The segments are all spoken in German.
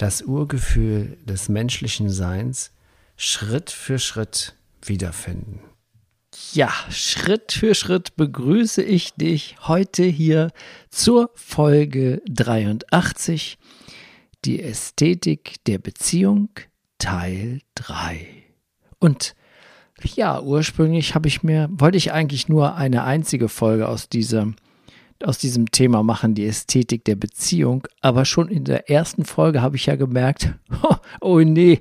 das Urgefühl des menschlichen Seins Schritt für Schritt wiederfinden. Ja, Schritt für Schritt begrüße ich dich heute hier zur Folge 83, die Ästhetik der Beziehung Teil 3. Und ja, ursprünglich habe ich mir, wollte ich eigentlich nur eine einzige Folge aus dieser aus diesem Thema machen, die Ästhetik der Beziehung. Aber schon in der ersten Folge habe ich ja gemerkt, oh nee,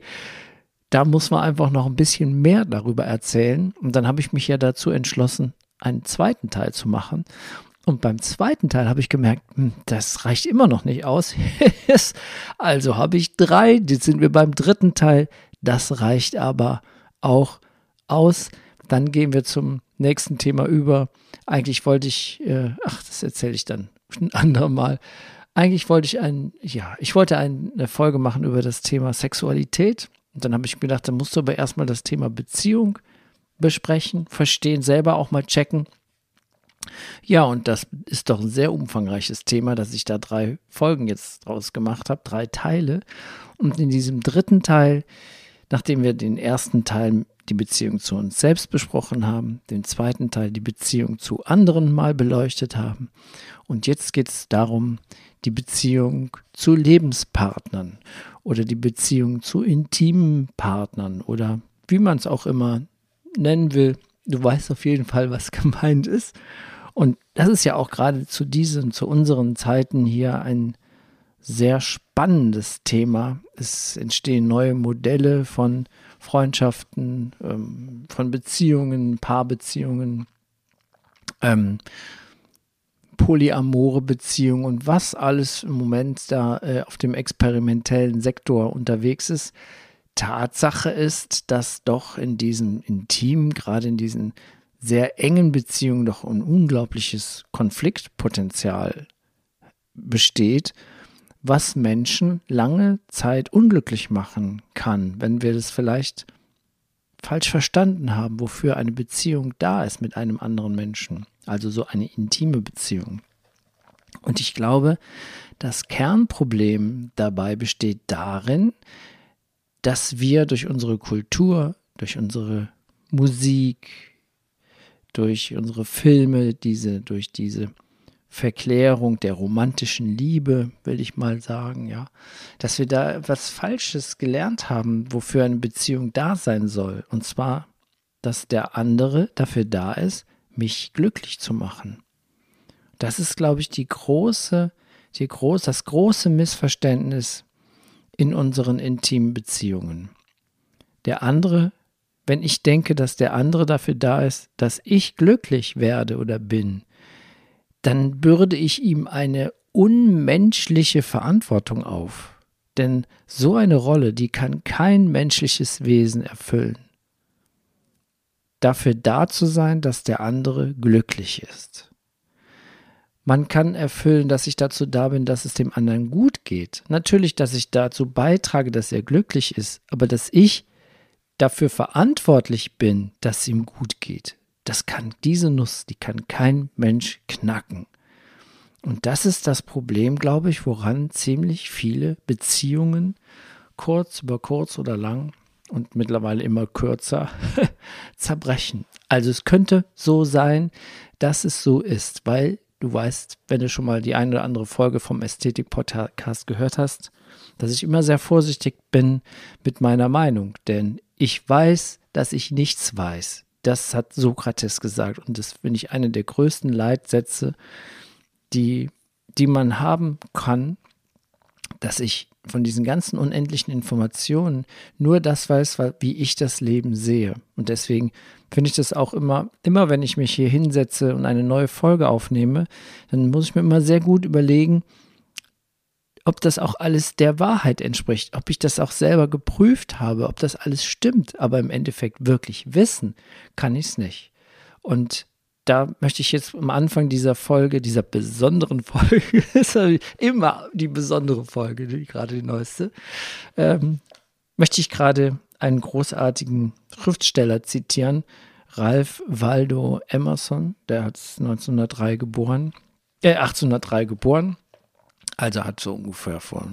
da muss man einfach noch ein bisschen mehr darüber erzählen. Und dann habe ich mich ja dazu entschlossen, einen zweiten Teil zu machen. Und beim zweiten Teil habe ich gemerkt, hm, das reicht immer noch nicht aus. also habe ich drei, jetzt sind wir beim dritten Teil. Das reicht aber auch aus. Dann gehen wir zum nächsten Thema über. Eigentlich wollte ich, äh, ach, das erzähle ich dann ein andermal. Eigentlich wollte ich ein, ja, ich wollte eine Folge machen über das Thema Sexualität. Und dann habe ich mir gedacht, da musst du aber erstmal das Thema Beziehung besprechen, verstehen, selber auch mal checken. Ja, und das ist doch ein sehr umfangreiches Thema, dass ich da drei Folgen jetzt draus gemacht habe, drei Teile. Und in diesem dritten Teil, nachdem wir den ersten Teil die Beziehung zu uns selbst besprochen haben, den zweiten Teil die Beziehung zu anderen mal beleuchtet haben. Und jetzt geht es darum, die Beziehung zu Lebenspartnern oder die Beziehung zu intimen Partnern oder wie man es auch immer nennen will. Du weißt auf jeden Fall, was gemeint ist. Und das ist ja auch gerade zu diesen, zu unseren Zeiten hier ein sehr spannendes Thema. Es entstehen neue Modelle von Freundschaften, ähm, von Beziehungen, Paarbeziehungen, ähm, polyamore Beziehungen und was alles im Moment da äh, auf dem experimentellen Sektor unterwegs ist. Tatsache ist, dass doch in diesen intimen, gerade in diesen sehr engen Beziehungen doch ein unglaubliches Konfliktpotenzial besteht was Menschen lange Zeit unglücklich machen kann, wenn wir das vielleicht falsch verstanden haben, wofür eine Beziehung da ist mit einem anderen Menschen, also so eine intime Beziehung. Und ich glaube, das Kernproblem dabei besteht darin, dass wir durch unsere Kultur, durch unsere Musik, durch unsere Filme, diese, durch diese Verklärung der romantischen Liebe, will ich mal sagen, ja, dass wir da etwas Falsches gelernt haben, wofür eine Beziehung da sein soll. Und zwar, dass der andere dafür da ist, mich glücklich zu machen. Das ist, glaube ich, die große, die groß, das große Missverständnis in unseren intimen Beziehungen. Der andere, wenn ich denke, dass der andere dafür da ist, dass ich glücklich werde oder bin, dann bürde ich ihm eine unmenschliche Verantwortung auf. Denn so eine Rolle, die kann kein menschliches Wesen erfüllen. Dafür da zu sein, dass der andere glücklich ist. Man kann erfüllen, dass ich dazu da bin, dass es dem anderen gut geht. Natürlich, dass ich dazu beitrage, dass er glücklich ist, aber dass ich dafür verantwortlich bin, dass es ihm gut geht das kann diese Nuss, die kann kein Mensch knacken. Und das ist das Problem, glaube ich, woran ziemlich viele Beziehungen kurz über kurz oder lang und mittlerweile immer kürzer zerbrechen. Also es könnte so sein, dass es so ist, weil du weißt, wenn du schon mal die eine oder andere Folge vom Ästhetik-Podcast gehört hast, dass ich immer sehr vorsichtig bin mit meiner Meinung, denn ich weiß, dass ich nichts weiß. Das hat Sokrates gesagt und das finde ich eine der größten Leitsätze, die, die man haben kann, dass ich von diesen ganzen unendlichen Informationen nur das weiß, wie ich das Leben sehe. Und deswegen finde ich das auch immer, immer wenn ich mich hier hinsetze und eine neue Folge aufnehme, dann muss ich mir immer sehr gut überlegen, ob das auch alles der Wahrheit entspricht, ob ich das auch selber geprüft habe, ob das alles stimmt, aber im Endeffekt wirklich wissen kann ich es nicht. Und da möchte ich jetzt am Anfang dieser Folge, dieser besonderen Folge, ist immer die besondere Folge, die, gerade die neueste, ähm, möchte ich gerade einen großartigen Schriftsteller zitieren, Ralph Waldo Emerson, der hat 1903 geboren, äh, 1803 geboren, also hat so ungefähr vor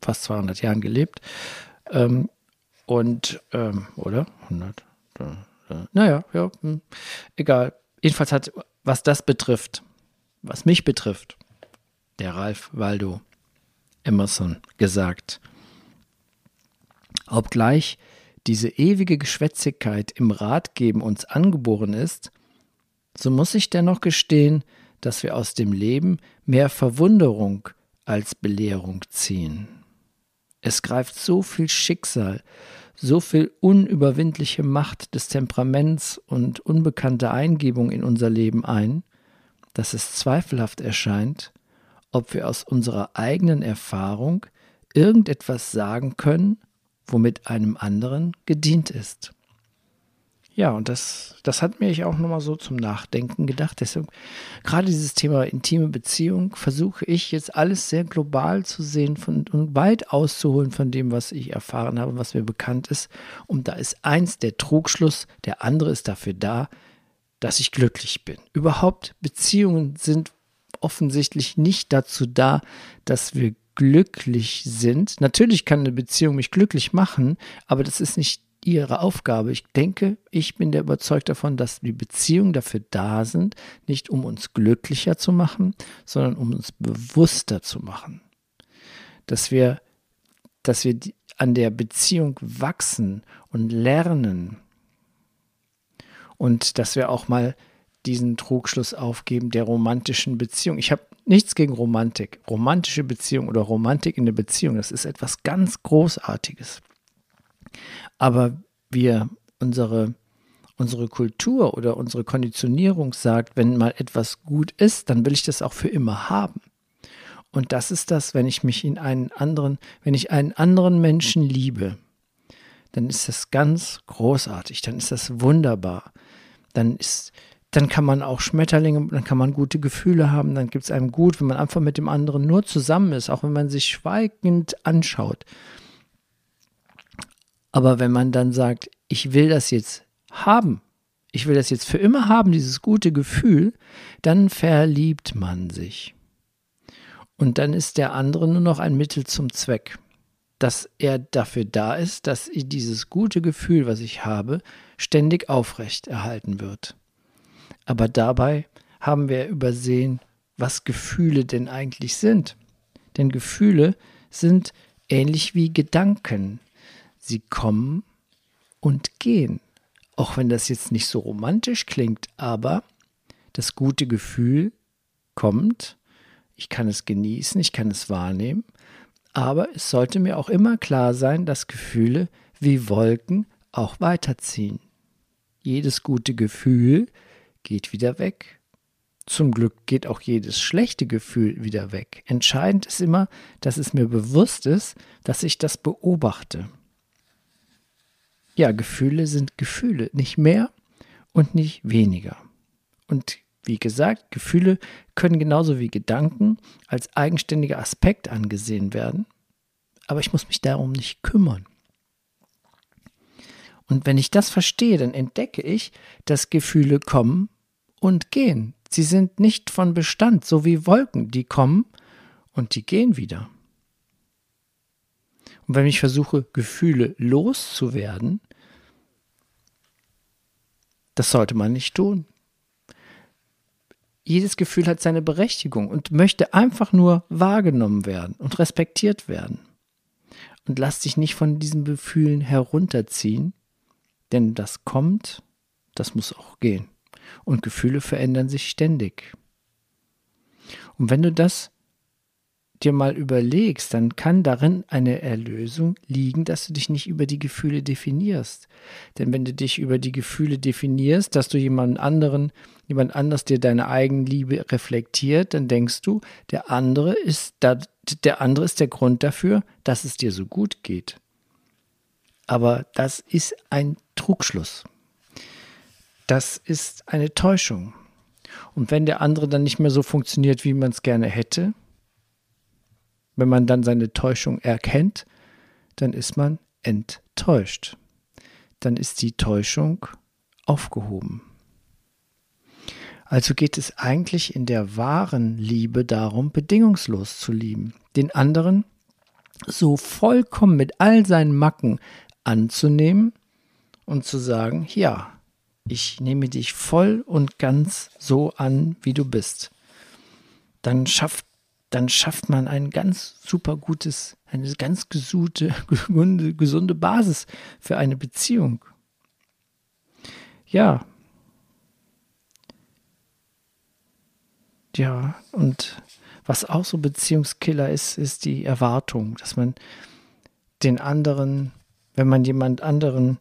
fast 200 Jahren gelebt. Ähm, und, ähm, oder? 100? Äh, äh, naja, ja, hm, egal. Jedenfalls hat, was das betrifft, was mich betrifft, der Ralph Waldo Emerson gesagt, obgleich diese ewige Geschwätzigkeit im Ratgeben uns angeboren ist, so muss ich dennoch gestehen, dass wir aus dem Leben mehr Verwunderung als Belehrung ziehen. Es greift so viel Schicksal, so viel unüberwindliche Macht des Temperaments und unbekannte Eingebung in unser Leben ein, dass es zweifelhaft erscheint, ob wir aus unserer eigenen Erfahrung irgendetwas sagen können, womit einem anderen gedient ist. Ja, und das, das hat mich auch nochmal so zum Nachdenken gedacht. Deswegen, gerade dieses Thema intime Beziehung versuche ich jetzt alles sehr global zu sehen von, und weit auszuholen von dem, was ich erfahren habe, was mir bekannt ist. Und da ist eins der Trugschluss, der andere ist dafür da, dass ich glücklich bin. Überhaupt, Beziehungen sind offensichtlich nicht dazu da, dass wir glücklich sind. Natürlich kann eine Beziehung mich glücklich machen, aber das ist nicht ihre Aufgabe. Ich denke, ich bin der überzeugt davon, dass die Beziehungen dafür da sind, nicht um uns glücklicher zu machen, sondern um uns bewusster zu machen. Dass wir, dass wir an der Beziehung wachsen und lernen und dass wir auch mal diesen Trugschluss aufgeben der romantischen Beziehung. Ich habe nichts gegen Romantik. Romantische Beziehung oder Romantik in der Beziehung, das ist etwas ganz Großartiges. Aber wir unsere unsere Kultur oder unsere Konditionierung sagt, wenn mal etwas gut ist, dann will ich das auch für immer haben. Und das ist das, wenn ich mich in einen anderen, wenn ich einen anderen Menschen liebe, dann ist das ganz großartig, dann ist das wunderbar. Dann ist, dann kann man auch Schmetterlinge, dann kann man gute Gefühle haben, dann gibt es einem gut, wenn man einfach mit dem anderen nur zusammen ist, auch wenn man sich schweigend anschaut. Aber wenn man dann sagt, ich will das jetzt haben, ich will das jetzt für immer haben, dieses gute Gefühl, dann verliebt man sich. Und dann ist der andere nur noch ein Mittel zum Zweck, dass er dafür da ist, dass dieses gute Gefühl, was ich habe, ständig aufrecht erhalten wird. Aber dabei haben wir übersehen, was Gefühle denn eigentlich sind. Denn Gefühle sind ähnlich wie Gedanken. Sie kommen und gehen. Auch wenn das jetzt nicht so romantisch klingt, aber das gute Gefühl kommt, ich kann es genießen, ich kann es wahrnehmen, aber es sollte mir auch immer klar sein, dass Gefühle wie Wolken auch weiterziehen. Jedes gute Gefühl geht wieder weg. Zum Glück geht auch jedes schlechte Gefühl wieder weg. Entscheidend ist immer, dass es mir bewusst ist, dass ich das beobachte ja, Gefühle sind Gefühle, nicht mehr und nicht weniger. Und wie gesagt, Gefühle können genauso wie Gedanken als eigenständiger Aspekt angesehen werden, aber ich muss mich darum nicht kümmern. Und wenn ich das verstehe, dann entdecke ich, dass Gefühle kommen und gehen. Sie sind nicht von Bestand, so wie Wolken, die kommen und die gehen wieder. Und wenn ich versuche, Gefühle loszuwerden, das sollte man nicht tun. Jedes Gefühl hat seine Berechtigung und möchte einfach nur wahrgenommen werden und respektiert werden. Und lass dich nicht von diesen Gefühlen herunterziehen, denn das kommt, das muss auch gehen. Und Gefühle verändern sich ständig. Und wenn du das dir mal überlegst, dann kann darin eine Erlösung liegen, dass du dich nicht über die Gefühle definierst. Denn wenn du dich über die Gefühle definierst, dass du jemand anderen, jemand anders dir deine Eigenliebe reflektiert, dann denkst du, der andere ist da, der andere ist der Grund dafür, dass es dir so gut geht. Aber das ist ein Trugschluss. Das ist eine Täuschung. Und wenn der andere dann nicht mehr so funktioniert, wie man es gerne hätte, wenn man dann seine Täuschung erkennt, dann ist man enttäuscht. Dann ist die Täuschung aufgehoben. Also geht es eigentlich in der wahren Liebe darum, bedingungslos zu lieben, den anderen so vollkommen mit all seinen Macken anzunehmen und zu sagen, ja, ich nehme dich voll und ganz so an, wie du bist. Dann schafft dann schafft man ein ganz super gutes, eine ganz gesunde, gesunde Basis für eine Beziehung. Ja. Ja, und was auch so Beziehungskiller ist, ist die Erwartung, dass man den anderen, wenn man jemand anderen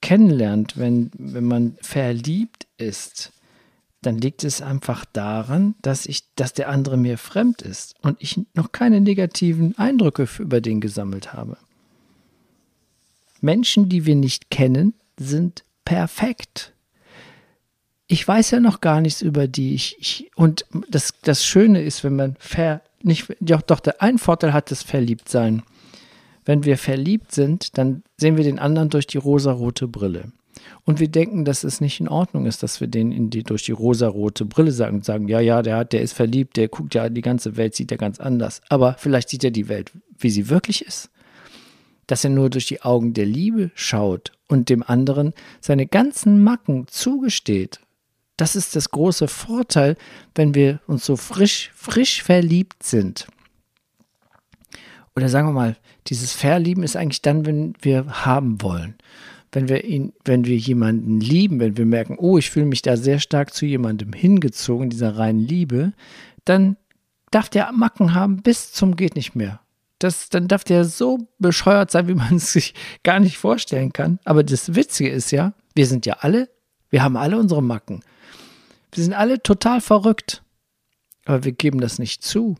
kennenlernt, wenn, wenn man verliebt ist, dann liegt es einfach daran, dass ich, dass der andere mir fremd ist und ich noch keine negativen Eindrücke über den gesammelt habe. Menschen, die wir nicht kennen, sind perfekt. Ich weiß ja noch gar nichts über die. Ich, ich, und das, das Schöne ist, wenn man ver, nicht, doch, doch der ein Vorteil hat das Verliebtsein. Wenn wir verliebt sind, dann sehen wir den anderen durch die rosarote Brille. Und wir denken, dass es nicht in Ordnung ist, dass wir den in die, durch die rosarote Brille sagen und sagen, ja, ja, der hat, der ist verliebt, der guckt ja, die ganze Welt sieht er ganz anders. Aber vielleicht sieht er die Welt, wie sie wirklich ist. Dass er nur durch die Augen der Liebe schaut und dem anderen seine ganzen Macken zugesteht. Das ist das große Vorteil, wenn wir uns so frisch, frisch verliebt sind. Oder sagen wir mal, dieses Verlieben ist eigentlich dann, wenn wir haben wollen wenn wir ihn, wenn wir jemanden lieben, wenn wir merken, oh, ich fühle mich da sehr stark zu jemandem hingezogen, dieser reinen Liebe, dann darf der Macken haben bis zum geht nicht mehr. Das, dann darf der so bescheuert sein, wie man es sich gar nicht vorstellen kann. Aber das Witzige ist ja, wir sind ja alle, wir haben alle unsere Macken. Wir sind alle total verrückt. Aber wir geben das nicht zu.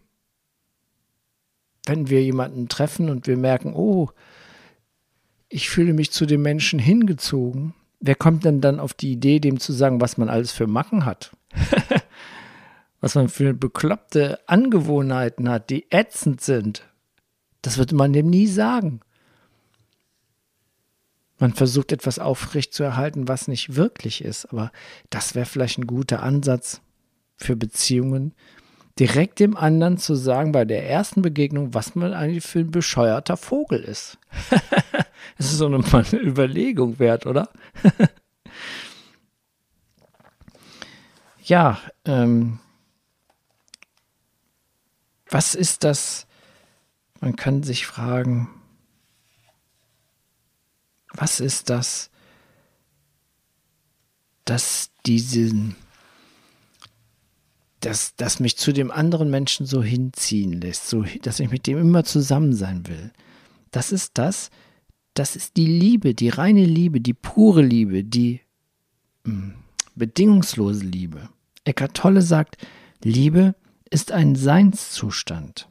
Wenn wir jemanden treffen und wir merken, oh, ich fühle mich zu dem Menschen hingezogen. Wer kommt denn dann auf die Idee, dem zu sagen, was man alles für Macken hat? was man für bekloppte Angewohnheiten hat, die ätzend sind. Das würde man dem nie sagen. Man versucht etwas aufrecht zu erhalten, was nicht wirklich ist, aber das wäre vielleicht ein guter Ansatz für Beziehungen, direkt dem anderen zu sagen bei der ersten Begegnung, was man eigentlich für ein bescheuerter Vogel ist. das ist so eine, eine Überlegung wert, oder? ja, ähm, was ist das? Man kann sich fragen, was ist das, dass diesen das, das mich zu dem anderen Menschen so hinziehen lässt, so, dass ich mit dem immer zusammen sein will. Das ist das, das ist die Liebe, die reine Liebe, die pure Liebe, die mh, hm, bedingungslose Liebe. Eckart Tolle sagt, Liebe ist ein Seinszustand.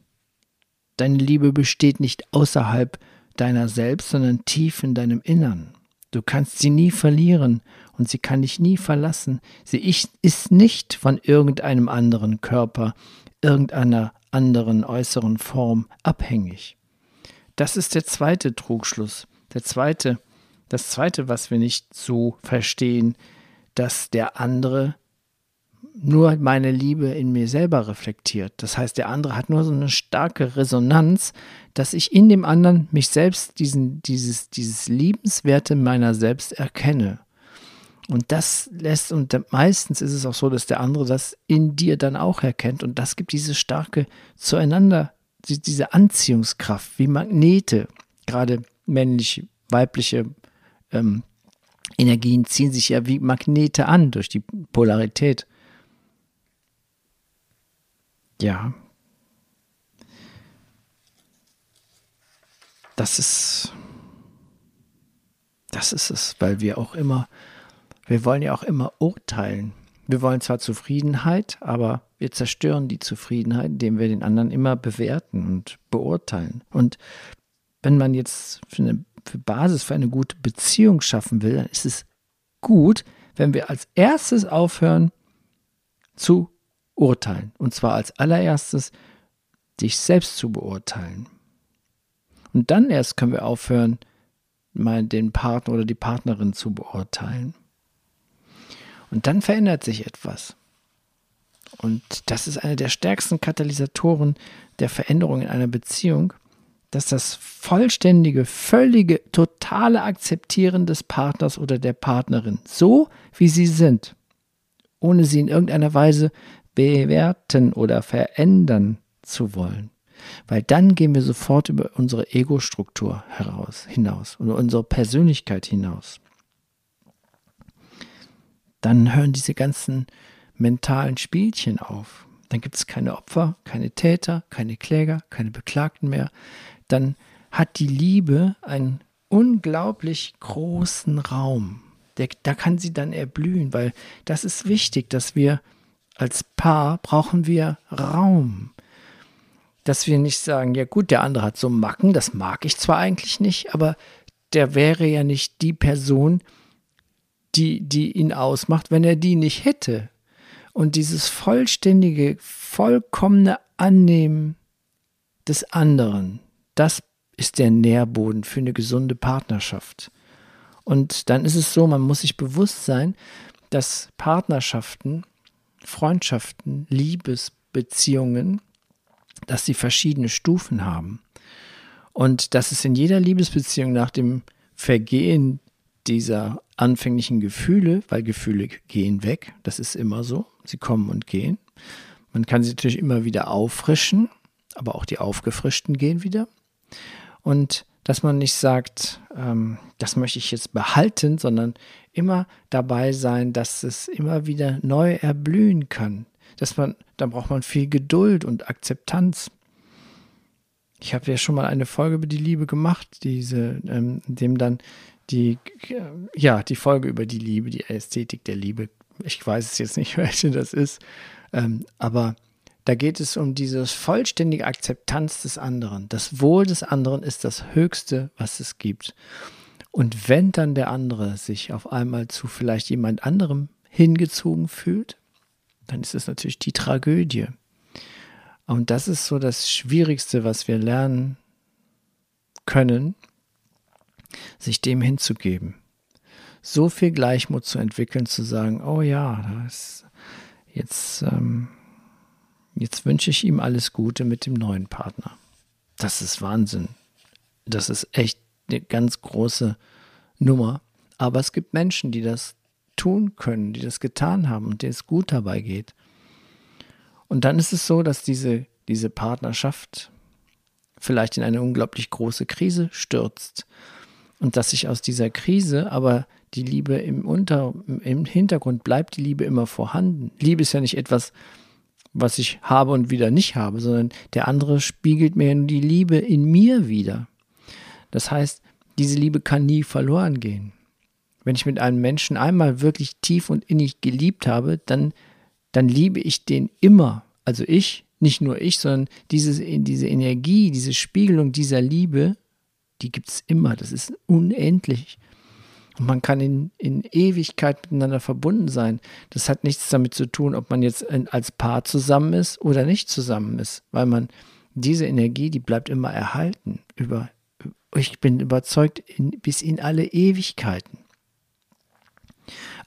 Deine Liebe besteht nicht außerhalb deiner selbst, sondern tief in deinem Innern. Du kannst sie nie verlieren und sie kann dich nie verlassen. Sie ist nicht von irgendeinem anderen Körper, irgendeiner anderen äußeren Form abhängig. Das ist der zweite Trugschluss. Der zweite, das zweite, was wir nicht so verstehen, dass der andere nur meine Liebe in mir selber reflektiert. Das heißt, der andere hat nur so eine starke Resonanz, dass ich in dem anderen mich selbst, diesen, dieses, dieses Liebenswerte meiner selbst erkenne. Und das lässt, und meistens ist es auch so, dass der andere das in dir dann auch erkennt. Und das gibt diese starke zueinander, diese Anziehungskraft, wie Magnete, gerade männliche, weibliche ähm, Energien ziehen sich ja wie Magnete an durch die Polarität. Ja. das ist, das ist es, weil wir auch immer, wir wollen ja auch immer urteilen. Wir wollen zwar Zufriedenheit, aber wir zerstören die Zufriedenheit, indem wir den anderen immer bewerten und beurteilen. Und wenn man jetzt für eine für Basis für eine gute Beziehung schaffen will, dann ist es gut, wenn wir als erstes aufhören zu urteilen. Und zwar als allererstes dich selbst zu beurteilen. Und dann erst können wir aufhören, mal den Partner oder die Partnerin zu beurteilen. Und dann verändert sich etwas. Und das ist einer der stärksten Katalysatoren der Veränderung in einer Beziehung, dass das vollständige, völlige, totale Akzeptieren des Partners oder der Partnerin, so wie sie sind, ohne sie in irgendeiner Weise bewerten oder verändern zu wollen. Weil dann gehen wir sofort über unsere Ego-Struktur hinaus oder unsere Persönlichkeit hinaus. Dann hören diese ganzen mentalen Spielchen auf. Dann gibt es keine Opfer, keine Täter, keine Kläger, keine Beklagten mehr dann hat die Liebe einen unglaublich großen Raum. Der, da kann sie dann erblühen, weil das ist wichtig, dass wir als Paar brauchen wir Raum. Dass wir nicht sagen, ja gut, der andere hat so Macken, das mag ich zwar eigentlich nicht, aber der wäre ja nicht die Person, die, die ihn ausmacht, wenn er die nicht hätte. Und dieses vollständige, vollkommene Annehmen des anderen, das ist der Nährboden für eine gesunde Partnerschaft. Und dann ist es so, man muss sich bewusst sein, dass Partnerschaften, Freundschaften, Liebesbeziehungen, dass sie verschiedene Stufen haben. Und dass es in jeder Liebesbeziehung nach dem Vergehen dieser anfänglichen Gefühle, weil Gefühle gehen weg, das ist immer so, sie kommen und gehen. Man kann sie natürlich immer wieder auffrischen, aber auch die aufgefrischten gehen wieder. Und dass man nicht sagt, ähm, das möchte ich jetzt behalten, sondern immer dabei sein, dass es immer wieder neu erblühen kann. Dass man, da braucht man viel Geduld und Akzeptanz. Ich habe ja schon mal eine Folge über die Liebe gemacht, diese, ähm, in dem dann die, ja, die Folge über die Liebe, die Ästhetik der Liebe. Ich weiß es jetzt nicht, welche das ist, ähm, aber da geht es um diese vollständige Akzeptanz des anderen. Das Wohl des anderen ist das Höchste, was es gibt. Und wenn dann der andere sich auf einmal zu vielleicht jemand anderem hingezogen fühlt, dann ist es natürlich die Tragödie. Und das ist so das Schwierigste, was wir lernen können, sich dem hinzugeben. So viel Gleichmut zu entwickeln, zu sagen, oh ja, das jetzt ähm, Jetzt wünsche ich ihm alles Gute mit dem neuen Partner. Das ist Wahnsinn. Das ist echt eine ganz große Nummer. Aber es gibt Menschen, die das tun können, die das getan haben und denen es gut dabei geht. Und dann ist es so, dass diese, diese Partnerschaft vielleicht in eine unglaublich große Krise stürzt und dass sich aus dieser Krise aber die Liebe im, Unter, im Hintergrund bleibt, die Liebe immer vorhanden. Liebe ist ja nicht etwas, was ich habe und wieder nicht habe, sondern der andere spiegelt mir nur die Liebe in mir wieder. Das heißt, diese Liebe kann nie verloren gehen. Wenn ich mit einem Menschen einmal wirklich tief und innig geliebt habe, dann, dann liebe ich den immer. Also ich, nicht nur ich, sondern diese, diese Energie, diese Spiegelung dieser Liebe, die gibt es immer. Das ist unendlich. Und man kann in, in Ewigkeit miteinander verbunden sein. Das hat nichts damit zu tun, ob man jetzt als Paar zusammen ist oder nicht zusammen ist, weil man diese Energie, die bleibt immer erhalten. Über, ich bin überzeugt, in, bis in alle Ewigkeiten.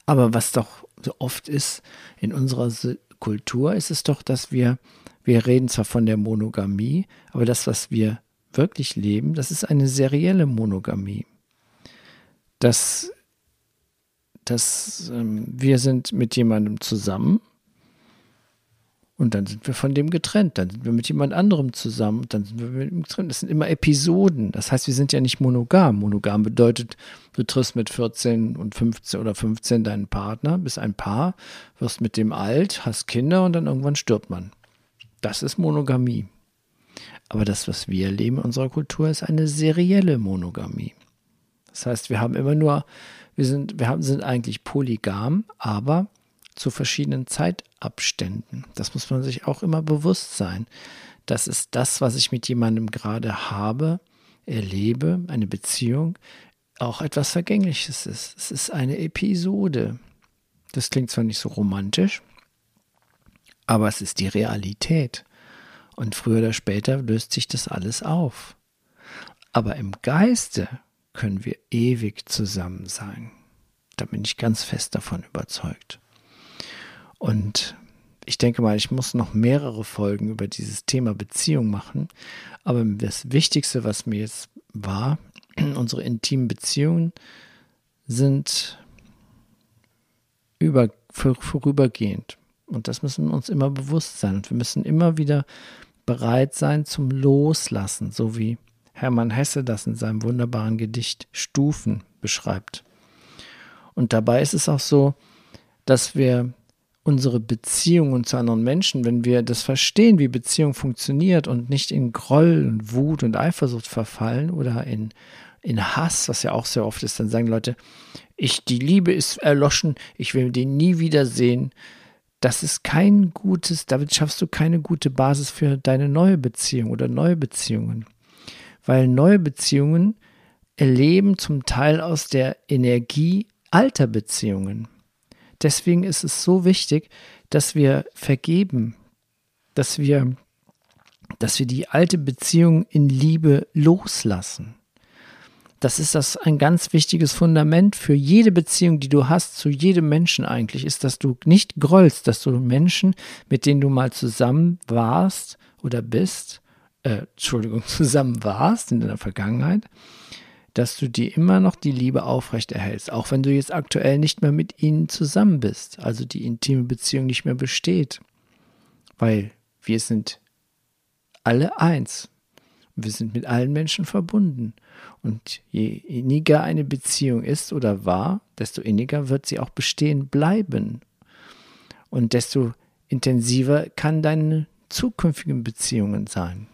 Aber was doch so oft ist in unserer Kultur, ist es doch, dass wir, wir reden zwar von der Monogamie, aber das, was wir wirklich leben, das ist eine serielle Monogamie dass, dass ähm, wir sind mit jemandem zusammen und dann sind wir von dem getrennt, dann sind wir mit jemand anderem zusammen, dann sind wir mit ihm getrennt. Das sind immer Episoden. Das heißt, wir sind ja nicht monogam. Monogam bedeutet, du triffst mit 14 und 15 oder 15 deinen Partner, bist ein Paar, wirst mit dem alt, hast Kinder und dann irgendwann stirbt man. Das ist Monogamie. Aber das, was wir erleben in unserer Kultur, ist eine serielle Monogamie. Das heißt, wir haben immer nur, wir sind, wir haben, sind eigentlich polygam, aber zu verschiedenen Zeitabständen. Das muss man sich auch immer bewusst sein. Das ist das, was ich mit jemandem gerade habe, erlebe, eine Beziehung, auch etwas Vergängliches ist. Es ist eine Episode. Das klingt zwar nicht so romantisch, aber es ist die Realität. Und früher oder später löst sich das alles auf. Aber im Geiste können wir ewig zusammen sein. Da bin ich ganz fest davon überzeugt. Und ich denke mal, ich muss noch mehrere Folgen über dieses Thema Beziehung machen. Aber das Wichtigste, was mir jetzt war, unsere intimen Beziehungen sind über, vorübergehend. Und das müssen wir uns immer bewusst sein. Und wir müssen immer wieder bereit sein zum Loslassen, so wie Hermann Hesse das in seinem wunderbaren Gedicht Stufen beschreibt. Und dabei ist es auch so, dass wir unsere Beziehungen zu anderen Menschen, wenn wir das verstehen, wie Beziehung funktioniert und nicht in Groll und Wut und Eifersucht verfallen oder in, in Hass, was ja auch sehr oft ist, dann sagen Leute, ich, die Liebe ist erloschen, ich will den nie wiedersehen. Das ist kein gutes, damit schaffst du keine gute Basis für deine neue Beziehung oder neue Beziehungen. Weil neue Beziehungen erleben zum Teil aus der Energie alter Beziehungen. Deswegen ist es so wichtig, dass wir vergeben, dass wir, dass wir die alte Beziehung in Liebe loslassen. Das ist das ein ganz wichtiges Fundament für jede Beziehung, die du hast zu jedem Menschen eigentlich, ist, dass du nicht grollst, dass du Menschen, mit denen du mal zusammen warst oder bist, äh, Entschuldigung, zusammen warst in deiner Vergangenheit, dass du dir immer noch die Liebe aufrechterhältst, auch wenn du jetzt aktuell nicht mehr mit ihnen zusammen bist, also die intime Beziehung nicht mehr besteht, weil wir sind alle eins. Wir sind mit allen Menschen verbunden. Und je inniger eine Beziehung ist oder war, desto inniger wird sie auch bestehen bleiben. Und desto intensiver kann deine zukünftigen Beziehungen sein.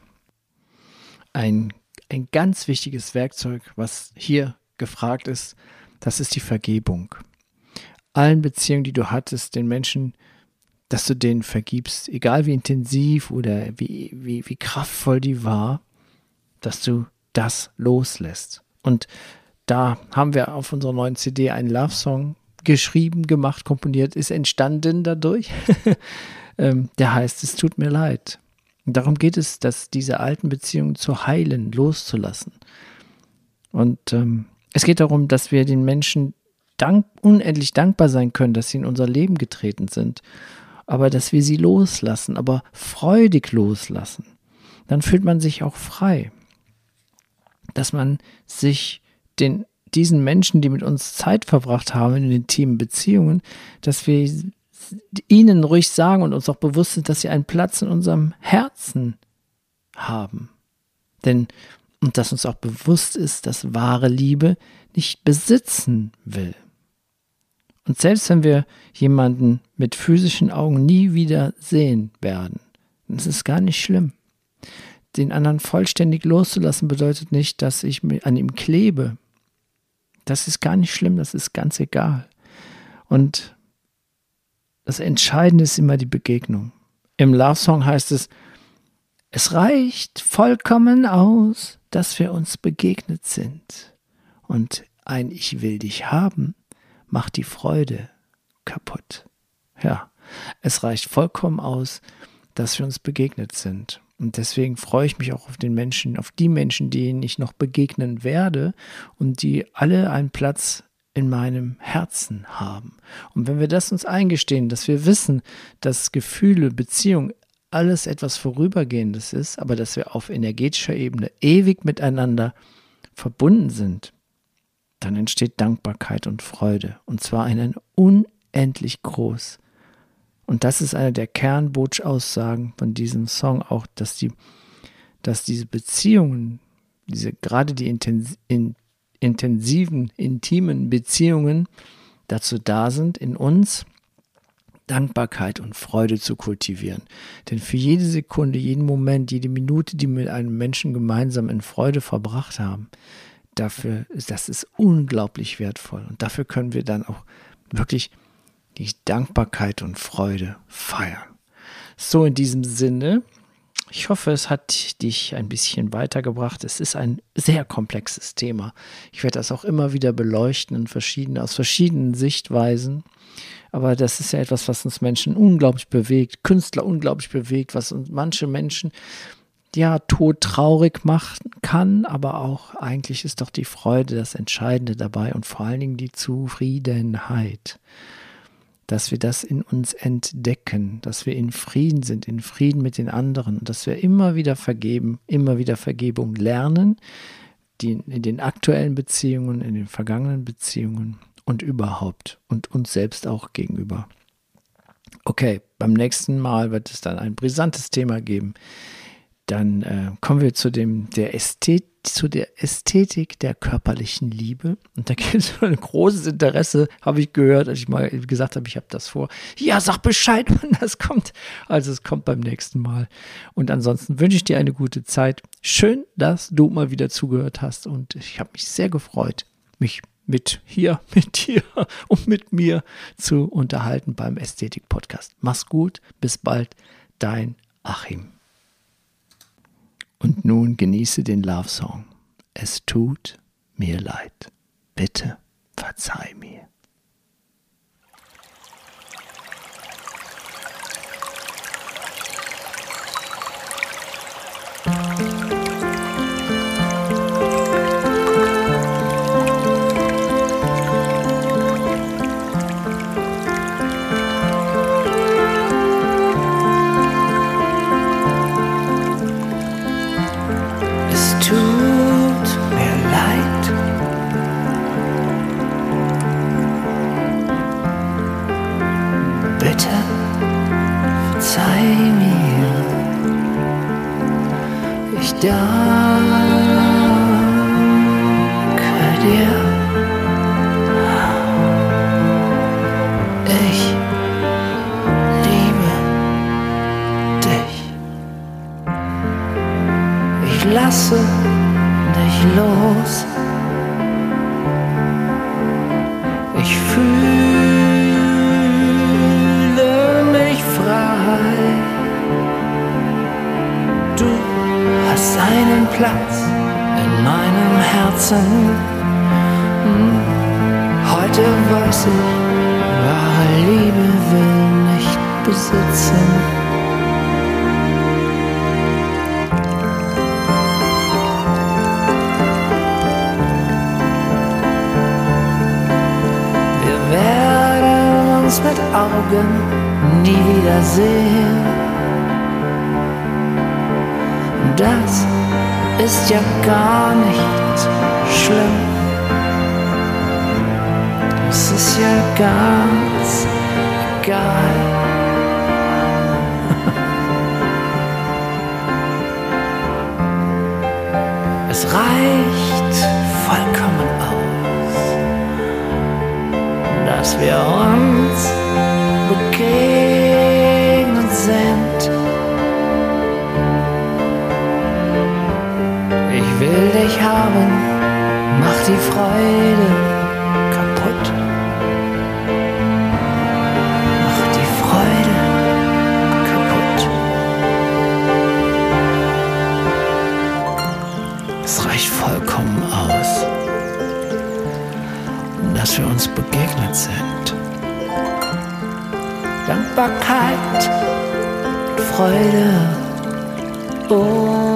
Ein ein ganz wichtiges Werkzeug, was hier gefragt ist, das ist die Vergebung. Allen Beziehungen, die du hattest, den Menschen, dass du denen vergibst, egal wie intensiv oder wie, wie, wie kraftvoll die war, dass du das loslässt. Und da haben wir auf unserer neuen CD einen Love-Song geschrieben, gemacht, komponiert, ist entstanden dadurch. Ähm, der heißt, es tut mir leid. Darum geht es, dass diese alten Beziehungen zu heilen, loszulassen. Und ähm, es geht darum, dass wir den Menschen dank, unendlich dankbar sein können, dass sie in unser Leben getreten sind, aber dass wir sie loslassen, aber freudig loslassen. Dann fühlt man sich auch frei, dass man sich den diesen Menschen, die mit uns Zeit verbracht haben in intimen Beziehungen, dass wir ihnen ruhig sagen und uns auch bewusst sind, dass sie einen Platz in unserem Herzen haben. Denn, und dass uns auch bewusst ist, dass wahre Liebe nicht besitzen will. Und selbst wenn wir jemanden mit physischen Augen nie wieder sehen werden, dann ist gar nicht schlimm. Den anderen vollständig loszulassen bedeutet nicht, dass ich an ihm klebe. Das ist gar nicht schlimm, das ist ganz egal. Und das Entscheidende ist immer die Begegnung. Im Love Song heißt es, es reicht vollkommen aus, dass wir uns begegnet sind. Und ein Ich will dich haben macht die Freude kaputt. Ja, es reicht vollkommen aus, dass wir uns begegnet sind. Und deswegen freue ich mich auch auf den Menschen, auf die Menschen, denen ich noch begegnen werde und die alle einen Platz in meinem Herzen haben. Und wenn wir das uns eingestehen, dass wir wissen, dass Gefühle, Beziehung alles etwas Vorübergehendes ist, aber dass wir auf energetischer Ebene ewig miteinander verbunden sind, dann entsteht Dankbarkeit und Freude. Und zwar einen unendlich groß. Und das ist eine der Kernbotschaussagen von diesem Song auch, dass die, dass diese Beziehungen, diese, gerade die Intens in, intensiven, intimen Beziehungen dazu da sind, in uns Dankbarkeit und Freude zu kultivieren. Denn für jede Sekunde, jeden Moment, jede Minute, die wir mit einem Menschen gemeinsam in Freude verbracht haben, dafür das ist unglaublich wertvoll. Und dafür können wir dann auch wirklich die Dankbarkeit und Freude feiern. So in diesem Sinne, ich hoffe, es hat dich ein bisschen weitergebracht. Es ist ein sehr komplexes Thema. Ich werde das auch immer wieder beleuchten in verschiedenen, aus verschiedenen Sichtweisen. Aber das ist ja etwas, was uns Menschen unglaublich bewegt, Künstler unglaublich bewegt, was uns manche Menschen ja todtraurig machen kann, aber auch eigentlich ist doch die Freude das Entscheidende dabei und vor allen Dingen die Zufriedenheit dass wir das in uns entdecken, dass wir in Frieden sind, in Frieden mit den anderen dass wir immer wieder vergeben, immer wieder Vergebung lernen, die in den aktuellen Beziehungen, in den vergangenen Beziehungen und überhaupt und uns selbst auch gegenüber. Okay, beim nächsten Mal wird es dann ein brisantes Thema geben. Dann äh, kommen wir zu dem der Ästhet zu der Ästhetik der körperlichen Liebe. Und da gibt es ein großes Interesse, habe ich gehört, als ich mal gesagt habe, ich habe das vor. Ja, sag Bescheid, wann das kommt. Also es kommt beim nächsten Mal. Und ansonsten wünsche ich dir eine gute Zeit. Schön, dass du mal wieder zugehört hast. Und ich habe mich sehr gefreut, mich mit hier, mit dir und mit mir zu unterhalten beim Ästhetik-Podcast. Mach's gut, bis bald, dein Achim. Und nun genieße den Love Song. Es tut mir leid. Bitte verzeih mir. lasse mit Augen nie wiedersehen. Das ist ja gar nicht schlimm. Das ist ja ganz egal. es reicht vollkommen aus, dass wir uns dich haben, mach die Freude kaputt. Mach die Freude kaputt. Es reicht vollkommen aus, dass wir uns begegnet sind. Dankbarkeit, Freude, unendlich